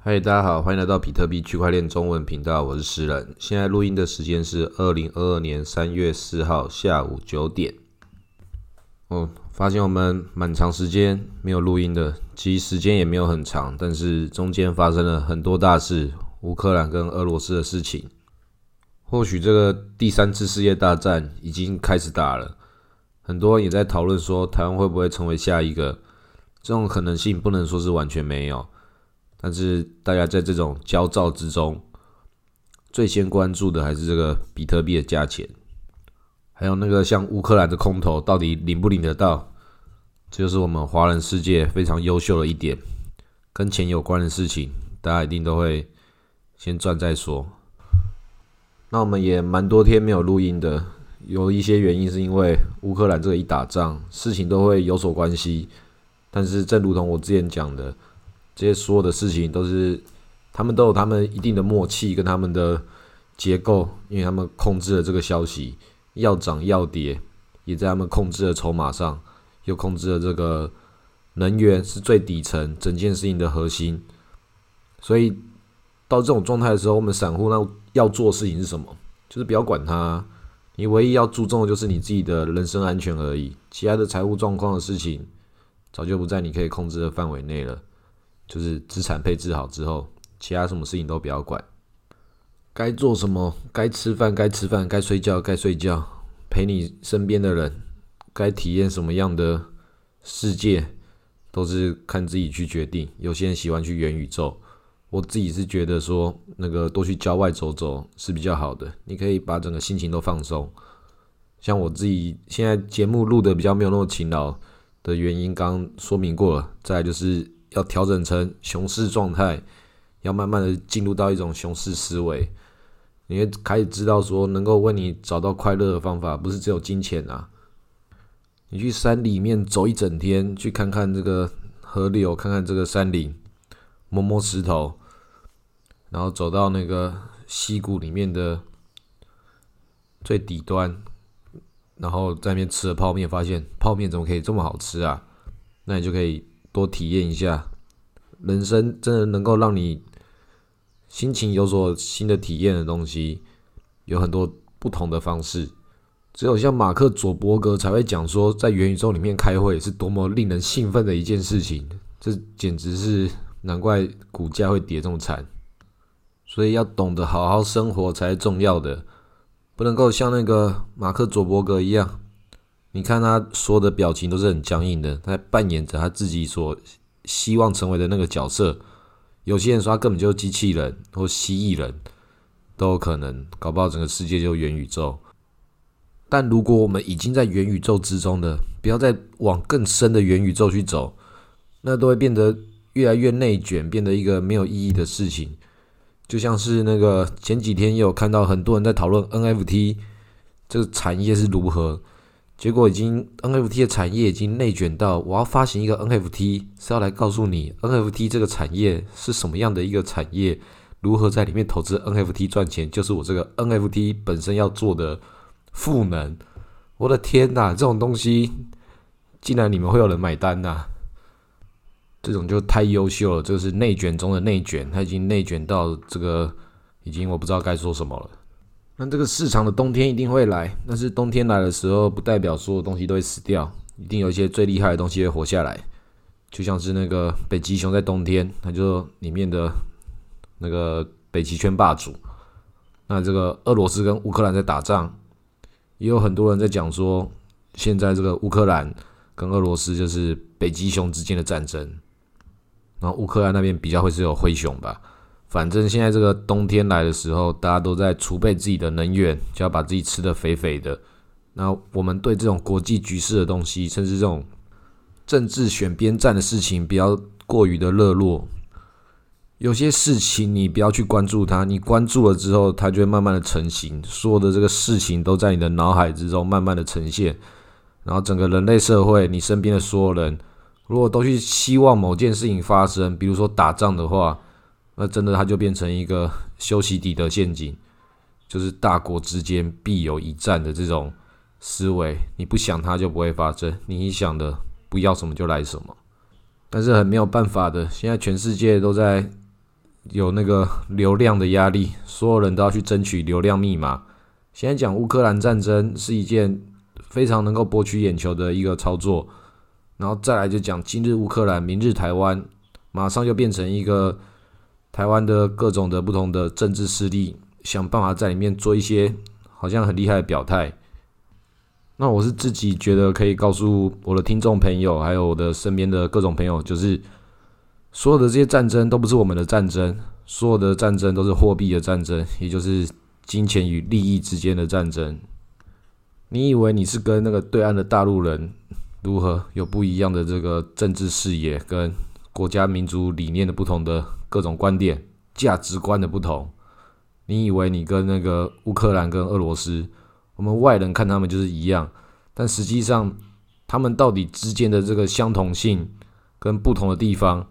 嗨，大家好，欢迎来到比特币区块链中文频道，我是诗人。现在录音的时间是二零二二年三月四号下午九点。哦，发现我们蛮长时间没有录音的，其实时间也没有很长，但是中间发生了很多大事，乌克兰跟俄罗斯的事情。或许这个第三次世界大战已经开始打了，很多人也在讨论说台湾会不会成为下一个？这种可能性不能说是完全没有。但是大家在这种焦躁之中，最先关注的还是这个比特币的价钱，还有那个像乌克兰的空投到底领不领得到？这就是我们华人世界非常优秀的一点，跟钱有关的事情，大家一定都会先赚再说。那我们也蛮多天没有录音的，有一些原因是因为乌克兰这一打仗，事情都会有所关系。但是正如同我之前讲的。这些所有的事情都是，他们都有他们一定的默契跟他们的结构，因为他们控制了这个消息要涨要跌，也在他们控制的筹码上，又控制了这个能源是最底层，整件事情的核心。所以到这种状态的时候，我们散户那要做事情是什么？就是不要管它，你唯一要注重的就是你自己的人身安全而已，其他的财务状况的事情早就不在你可以控制的范围内了。就是资产配置好之后，其他什么事情都不要管，该做什么，该吃饭该吃饭，该睡觉该睡觉，陪你身边的人，该体验什么样的世界，都是看自己去决定。有些人喜欢去元宇宙，我自己是觉得说，那个多去郊外走走是比较好的，你可以把整个心情都放松。像我自己现在节目录的比较没有那么勤劳的原因，刚说明过了。再就是。要调整成熊市状态，要慢慢的进入到一种熊市思维，你会开始知道说，能够为你找到快乐的方法，不是只有金钱啊。你去山里面走一整天，去看看这个河流，看看这个山林，摸摸石头，然后走到那个溪谷里面的最底端，然后在那边吃了泡面，发现泡面怎么可以这么好吃啊？那你就可以。多体验一下，人生真的能够让你心情有所新的体验的东西，有很多不同的方式。只有像马克·佐伯格才会讲说，在元宇宙里面开会是多么令人兴奋的一件事情。这简直是难怪股价会跌这么惨。所以要懂得好好生活才是重要的，不能够像那个马克·佐伯格一样。你看他说的表情都是很僵硬的，他扮演着他自己所希望成为的那个角色。有些人说他根本就是机器人或蜥蜴人，都有可能，搞不好整个世界就元宇宙。但如果我们已经在元宇宙之中的，不要再往更深的元宇宙去走，那都会变得越来越内卷，变得一个没有意义的事情。就像是那个前几天也有看到很多人在讨论 NFT 这个产业是如何。结果已经 NFT 的产业已经内卷到，我要发行一个 NFT 是要来告诉你 NFT 这个产业是什么样的一个产业，如何在里面投资 NFT 赚钱，就是我这个 NFT 本身要做的赋能。我的天哪，这种东西竟然你们会有人买单呐！这种就太优秀了，这是内卷中的内卷，它已经内卷到这个已经我不知道该说什么了。那这个市场的冬天一定会来，但是冬天来的时候，不代表所有东西都会死掉，一定有一些最厉害的东西会活下来。就像是那个北极熊在冬天，它就里面的那个北极圈霸主。那这个俄罗斯跟乌克兰在打仗，也有很多人在讲说，现在这个乌克兰跟俄罗斯就是北极熊之间的战争，然后乌克兰那边比较会是有灰熊吧。反正现在这个冬天来的时候，大家都在储备自己的能源，就要把自己吃的肥肥的。那我们对这种国际局势的东西，甚至这种政治选边站的事情，不要过于的热络。有些事情你不要去关注它，你关注了之后，它就会慢慢的成型。所有的这个事情都在你的脑海之中慢慢的呈现。然后整个人类社会，你身边的所有人，如果都去希望某件事情发生，比如说打仗的话。那真的，它就变成一个修昔底德陷阱，就是大国之间必有一战的这种思维。你不想它就不会发生，你想的不要什么就来什么。但是很没有办法的，现在全世界都在有那个流量的压力，所有人都要去争取流量密码。现在讲乌克兰战争是一件非常能够博取眼球的一个操作，然后再来就讲今日乌克兰，明日台湾，马上就变成一个台湾的各种的不同的政治势力，想办法在里面做一些好像很厉害的表态。那我是自己觉得可以告诉我的听众朋友，还有我的身边的各种朋友，就是所有的这些战争都不是我们的战争，所有的战争都是货币的战争，也就是金钱与利益之间的战争。你以为你是跟那个对岸的大陆人如何有不一样的这个政治视野，跟国家民族理念的不同的各种观点、价值观的不同？你以为你跟那个乌克兰跟俄罗斯？我们外人看他们就是一样，但实际上他们到底之间的这个相同性跟不同的地方，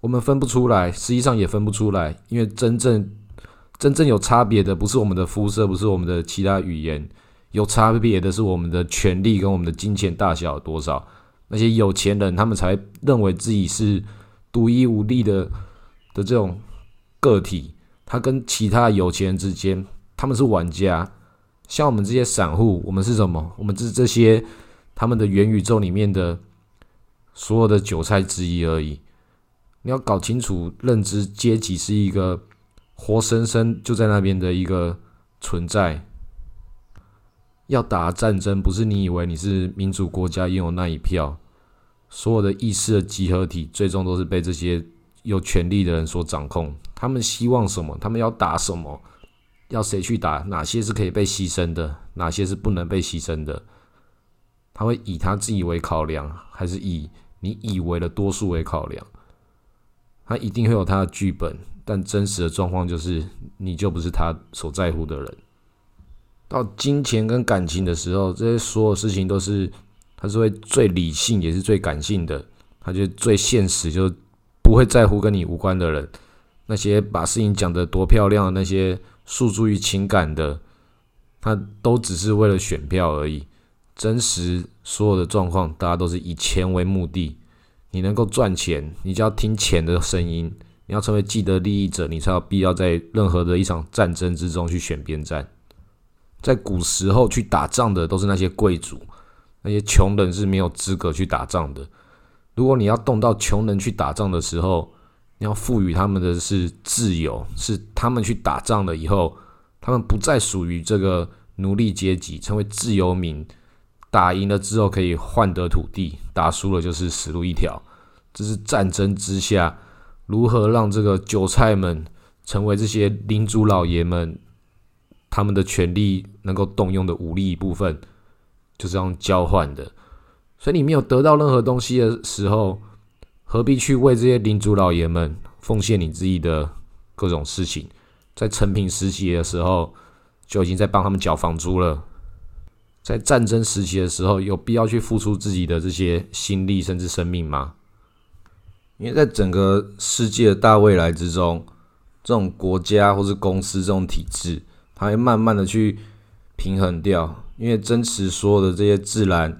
我们分不出来，实际上也分不出来，因为真正真正有差别的不是我们的肤色，不是我们的其他语言，有差别的是我们的权利跟我们的金钱大小多少。那些有钱人，他们才认为自己是独一无二的的这种个体，他跟其他有钱人之间，他们是玩家。像我们这些散户，我们是什么？我们是这些他们的元宇宙里面的所有的韭菜之一而已。你要搞清楚，认知阶级是一个活生生就在那边的一个存在。要打战争，不是你以为你是民主国家拥有那一票，所有的意识的集合体，最终都是被这些有权力的人所掌控。他们希望什么？他们要打什么？要谁去打？哪些是可以被牺牲的？哪些是不能被牺牲的？他会以他自己为考量，还是以你以为的多数为考量？他一定会有他的剧本，但真实的状况就是，你就不是他所在乎的人。到金钱跟感情的时候，这些所有事情都是他是会最理性，也是最感性的。他就最现实，就不会在乎跟你无关的人。那些把事情讲得多漂亮的那些。诉诸于情感的，他都只是为了选票而已。真实所有的状况，大家都是以钱为目的。你能够赚钱，你就要听钱的声音。你要成为既得利益者，你才有必要在任何的一场战争之中去选边站。在古时候去打仗的都是那些贵族，那些穷人是没有资格去打仗的。如果你要动到穷人去打仗的时候，你要赋予他们的是自由，是他们去打仗了以后，他们不再属于这个奴隶阶级，成为自由民。打赢了之后可以换得土地，打输了就是死路一条。这是战争之下如何让这个韭菜们成为这些领主老爷们他们的权利能够动用的武力一部分，就是这样交换的。所以你没有得到任何东西的时候。何必去为这些领主老爷们奉献你自己的各种事情？在成品时期的时候，就已经在帮他们缴房租了。在战争时期的时候，有必要去付出自己的这些心力甚至生命吗？因为在整个世界的大未来之中，这种国家或是公司这种体制，它会慢慢的去平衡掉。因为真实所有的这些自然。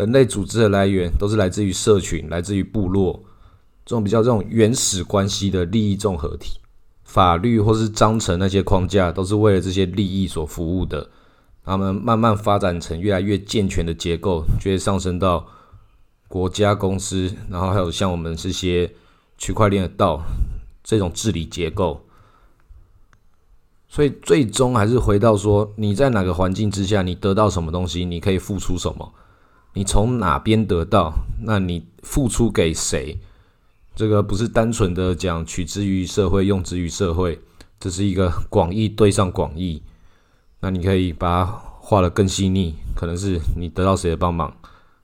人类组织的来源都是来自于社群，来自于部落，这种比较这种原始关系的利益综合体，法律或是章程那些框架都是为了这些利益所服务的。他们慢慢发展成越来越健全的结构，就会上升到国家公司，然后还有像我们这些区块链的道这种治理结构。所以最终还是回到说，你在哪个环境之下，你得到什么东西，你可以付出什么。你从哪边得到？那你付出给谁？这个不是单纯的讲取之于社会，用之于社会，这是一个广义对上广义。那你可以把它画的更细腻，可能是你得到谁的帮忙，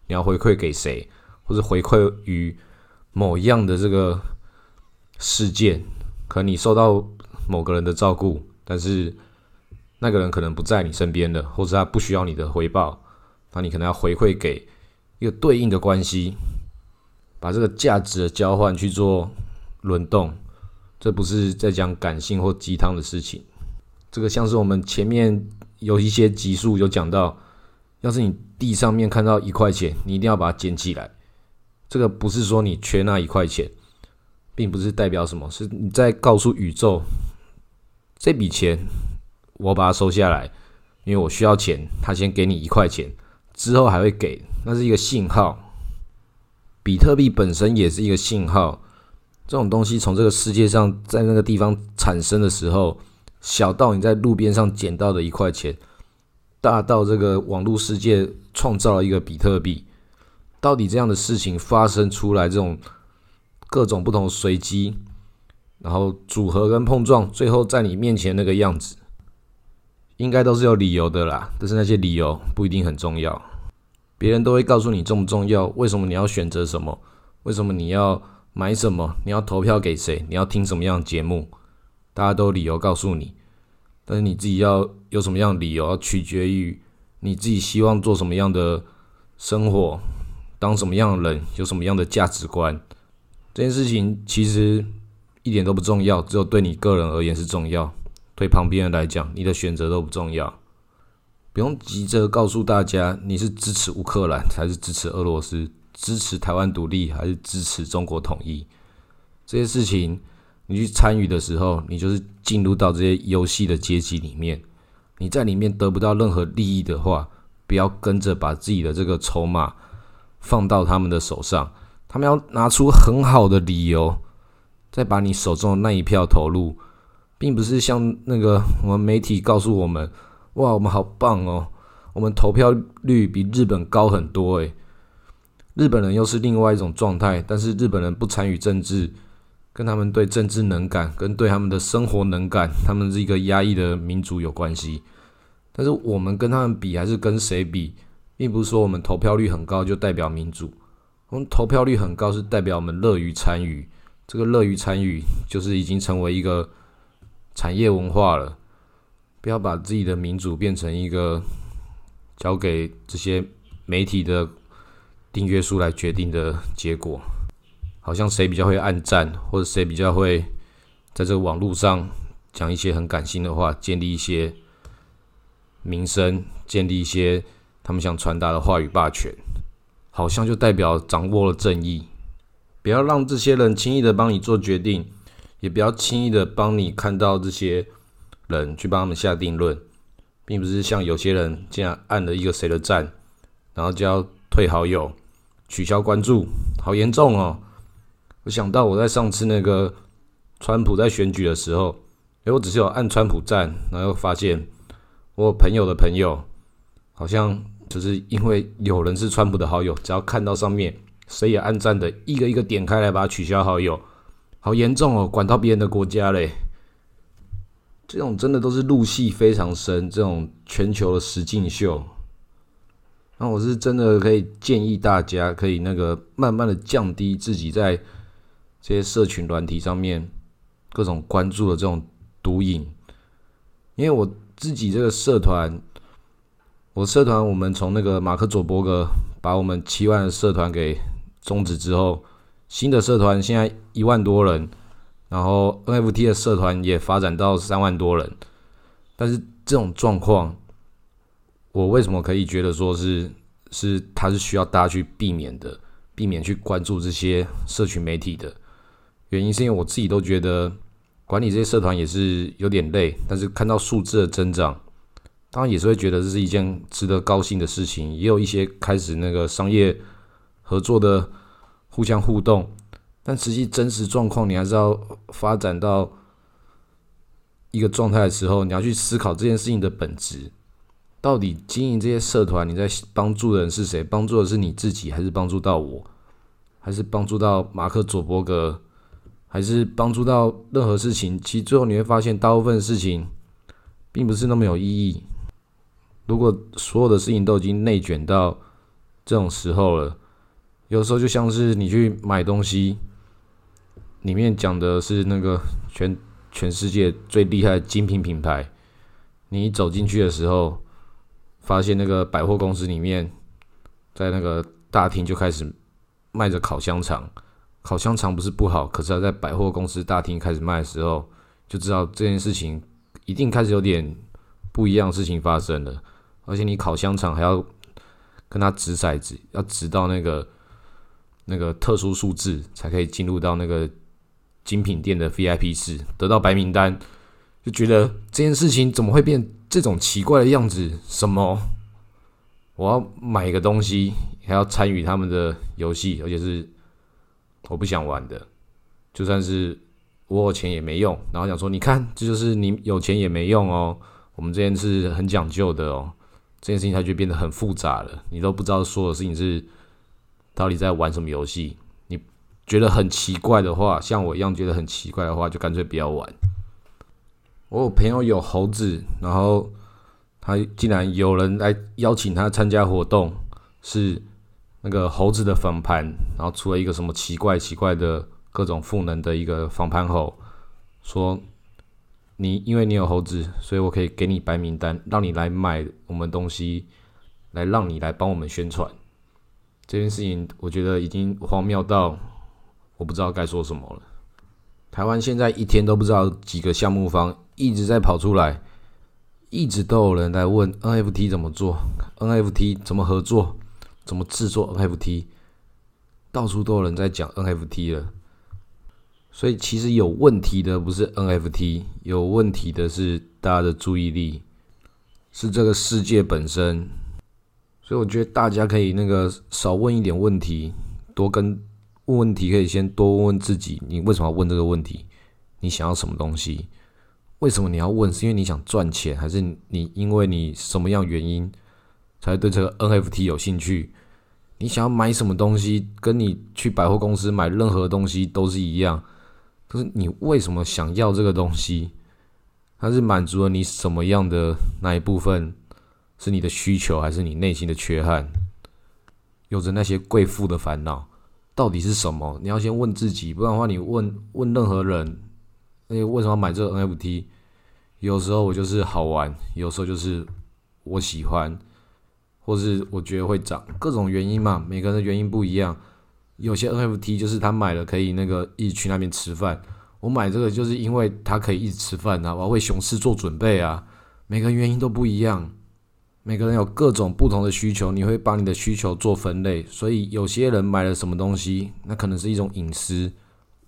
你要回馈给谁，或者回馈于某一样的这个事件。可能你受到某个人的照顾，但是那个人可能不在你身边了，或者他不需要你的回报。那你可能要回馈给一个对应的关系，把这个价值的交换去做轮动，这不是在讲感性或鸡汤的事情。这个像是我们前面有一些集数有讲到，要是你地上面看到一块钱，你一定要把它捡起来。这个不是说你缺那一块钱，并不是代表什么，是你在告诉宇宙，这笔钱我把它收下来，因为我需要钱，他先给你一块钱，之后还会给，那是一个信号。比特币本身也是一个信号，这种东西从这个世界上在那个地方产生的时候，小到你在路边上捡到的一块钱，大到这个网络世界创造了一个比特币，到底这样的事情发生出来，这种。各种不同随机，然后组合跟碰撞，最后在你面前那个样子，应该都是有理由的啦。但是那些理由不一定很重要，别人都会告诉你重不重要，为什么你要选择什么，为什么你要买什么，你要投票给谁，你要听什么样的节目，大家都理由告诉你。但是你自己要有什么样的理由，要取决于你自己希望做什么样的生活，当什么样的人，有什么样的价值观。这件事情其实一点都不重要，只有对你个人而言是重要。对旁边人来讲，你的选择都不重要。不用急着告诉大家你是支持乌克兰还是支持俄罗斯，支持台湾独立还是支持中国统一。这些事情你去参与的时候，你就是进入到这些游戏的阶级里面。你在里面得不到任何利益的话，不要跟着把自己的这个筹码放到他们的手上。他们要拿出很好的理由，再把你手中的那一票投入，并不是像那个我们媒体告诉我们：“ 哇，我们好棒哦，我们投票率比日本高很多。”诶，日本人又是另外一种状态，但是日本人不参与政治，跟他们对政治能感，跟对他们的生活能感，他们是一个压抑的民族有关系。但是我们跟他们比，还是跟谁比，并不是说我们投票率很高就代表民主。我们投票率很高，是代表我们乐于参与。这个乐于参与，就是已经成为一个产业文化了。不要把自己的民主变成一个交给这些媒体的订阅数来决定的结果。好像谁比较会按赞，或者谁比较会在这个网络上讲一些很感性的话，建立一些名声，建立一些他们想传达的话语霸权。好像就代表掌握了正义，不要让这些人轻易的帮你做决定，也不要轻易的帮你看到这些人去帮他们下定论，并不是像有些人竟然按了一个谁的赞，然后就要退好友、取消关注，好严重哦！我想到我在上次那个川普在选举的时候，诶，我只是有按川普赞，然后发现我朋友的朋友好像。就是因为有人是川普的好友，只要看到上面谁也按赞的，一个一个点开来把它取消好友，好严重哦！管到别人的国家嘞，这种真的都是入戏非常深，这种全球的实境秀。那我是真的可以建议大家，可以那个慢慢的降低自己在这些社群软体上面各种关注的这种毒瘾，因为我自己这个社团。我社团，我们从那个马克佐伯格把我们七万的社团给终止之后，新的社团现在一万多人，然后 NFT 的社团也发展到三万多人。但是这种状况，我为什么可以觉得说是是它是需要大家去避免的，避免去关注这些社群媒体的原因，是因为我自己都觉得管理这些社团也是有点累，但是看到数字的增长。当然也是会觉得这是一件值得高兴的事情，也有一些开始那个商业合作的互相互动，但实际真实状况，你还是要发展到一个状态的时候，你要去思考这件事情的本质，到底经营这些社团，你在帮助的人是谁？帮助的是你自己，还是帮助到我，还是帮助到马克佐伯格，还是帮助到任何事情？其实最后你会发现，大部分事情并不是那么有意义。如果所有的事情都已经内卷到这种时候了，有时候就像是你去买东西，里面讲的是那个全全世界最厉害的精品品牌，你走进去的时候，发现那个百货公司里面，在那个大厅就开始卖着烤香肠，烤香肠不是不好，可是要在百货公司大厅开始卖的时候，就知道这件事情一定开始有点不一样的事情发生了。而且你烤香肠还要跟他掷骰子，要掷到那个那个特殊数字才可以进入到那个精品店的 VIP 室，得到白名单，就觉得这件事情怎么会变这种奇怪的样子？什么？我要买个东西，还要参与他们的游戏，而且是我不想玩的，就算是我有钱也没用。然后想说，你看，这就是你有钱也没用哦。我们这件事很讲究的哦，这件事情它就变得很复杂了，你都不知道说的事情是到底在玩什么游戏。你觉得很奇怪的话，像我一样觉得很奇怪的话，就干脆不要玩。我有朋友有猴子，然后。他竟然有人来邀请他参加活动，是那个猴子的访盘，然后出了一个什么奇怪奇怪的各种赋能的一个访盘猴，说你因为你有猴子，所以我可以给你白名单，让你来买我们东西，来让你来帮我们宣传。这件事情我觉得已经荒谬到我不知道该说什么了。台湾现在一天都不知道几个项目方一直在跑出来。一直都有人来问 NFT 怎么做，NFT 怎么合作，怎么制作 NFT，到处都有人在讲 NFT 了。所以其实有问题的不是 NFT，有问题的是大家的注意力，是这个世界本身。所以我觉得大家可以那个少问一点问题，多跟问问题可以先多问问自己，你为什么要问这个问题？你想要什么东西？为什么你要问？是因为你想赚钱，还是你因为你什么样原因才对这个 NFT 有兴趣？你想要买什么东西，跟你去百货公司买任何东西都是一样。就是你为什么想要这个东西？它是满足了你什么样的那一部分？是你的需求，还是你内心的缺憾？有着那些贵妇的烦恼，到底是什么？你要先问自己，不然的话，你问问任何人。那为什么买这个 NFT？有时候我就是好玩，有时候就是我喜欢，或是我觉得会涨，各种原因嘛。每个人的原因不一样。有些 NFT 就是他买了可以那个一起去那边吃饭，我买这个就是因为他可以一直吃饭啊，我要为熊市做准备啊。每个人原因都不一样，每个人有各种不同的需求，你会把你的需求做分类。所以有些人买了什么东西，那可能是一种隐私，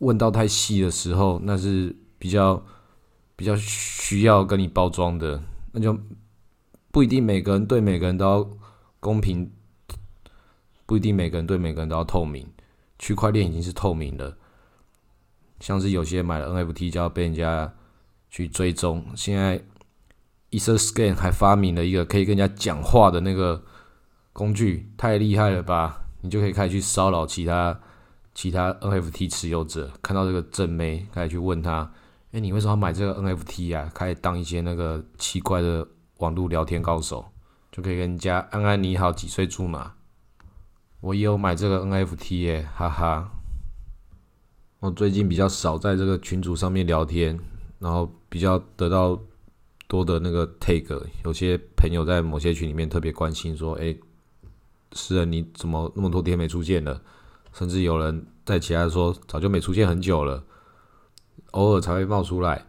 问到太细的时候，那是。比较比较需要跟你包装的，那就不一定每个人对每个人都要公平，不一定每个人对每个人都要透明。区块链已经是透明的，像是有些买了 NFT 就要被人家去追踪。现在 EtherScan 还发明了一个可以跟人家讲话的那个工具，太厉害了吧？你就可以开始去骚扰其他其他 NFT 持有者，看到这个正妹，开始去问他。哎，你为什么买这个 NFT 啊？开始当一些那个奇怪的网络聊天高手，就可以跟人家安安你好，几岁住嘛？我也有买这个 NFT 耶，哈哈。我最近比较少在这个群组上面聊天，然后比较得到多的那个 take。有些朋友在某些群里面特别关心，说：“哎，诗人你怎么那么多天没出现了？”甚至有人在其他说：“早就没出现很久了。”偶尔才会冒出来，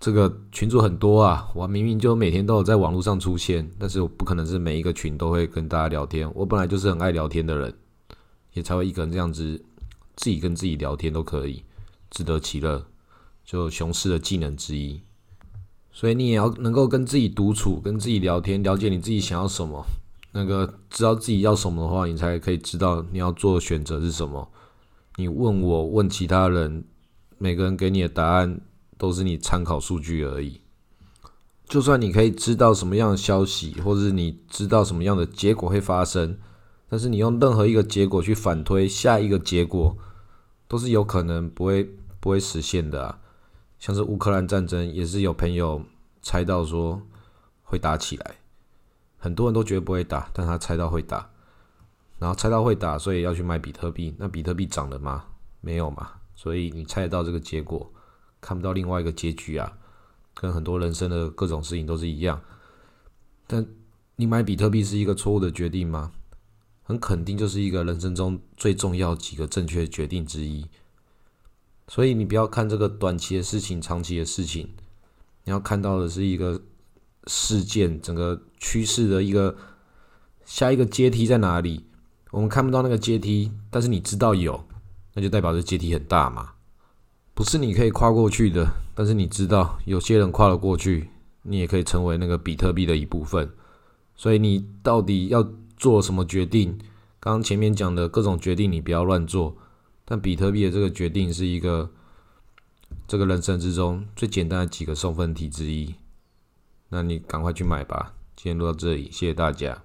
这个群主很多啊，我明明就每天都有在网络上出现，但是我不可能是每一个群都会跟大家聊天。我本来就是很爱聊天的人，也才会一个人这样子自己跟自己聊天都可以，自得其乐，就熊市的技能之一。所以你也要能够跟自己独处，跟自己聊天，了解你自己想要什么，那个知道自己要什么的话，你才可以知道你要做的选择是什么。你问我问其他人。每个人给你的答案都是你参考数据而已。就算你可以知道什么样的消息，或者是你知道什么样的结果会发生，但是你用任何一个结果去反推下一个结果，都是有可能不会不会实现的啊。像是乌克兰战争，也是有朋友猜到说会打起来，很多人都觉得不会打，但他猜到会打，然后猜到会打，所以要去买比特币。那比特币涨了吗？没有嘛。所以你猜得到这个结果，看不到另外一个结局啊，跟很多人生的各种事情都是一样。但你买比特币是一个错误的决定吗？很肯定就是一个人生中最重要几个正确决定之一。所以你不要看这个短期的事情、长期的事情，你要看到的是一个事件整个趋势的一个下一个阶梯在哪里。我们看不到那个阶梯，但是你知道有。那就代表这阶梯很大嘛，不是你可以跨过去的。但是你知道，有些人跨了过去，你也可以成为那个比特币的一部分。所以你到底要做什么决定？刚刚前面讲的各种决定，你不要乱做。但比特币的这个决定是一个这个人生之中最简单的几个送分题之一。那你赶快去买吧。今天录到这里，谢谢大家。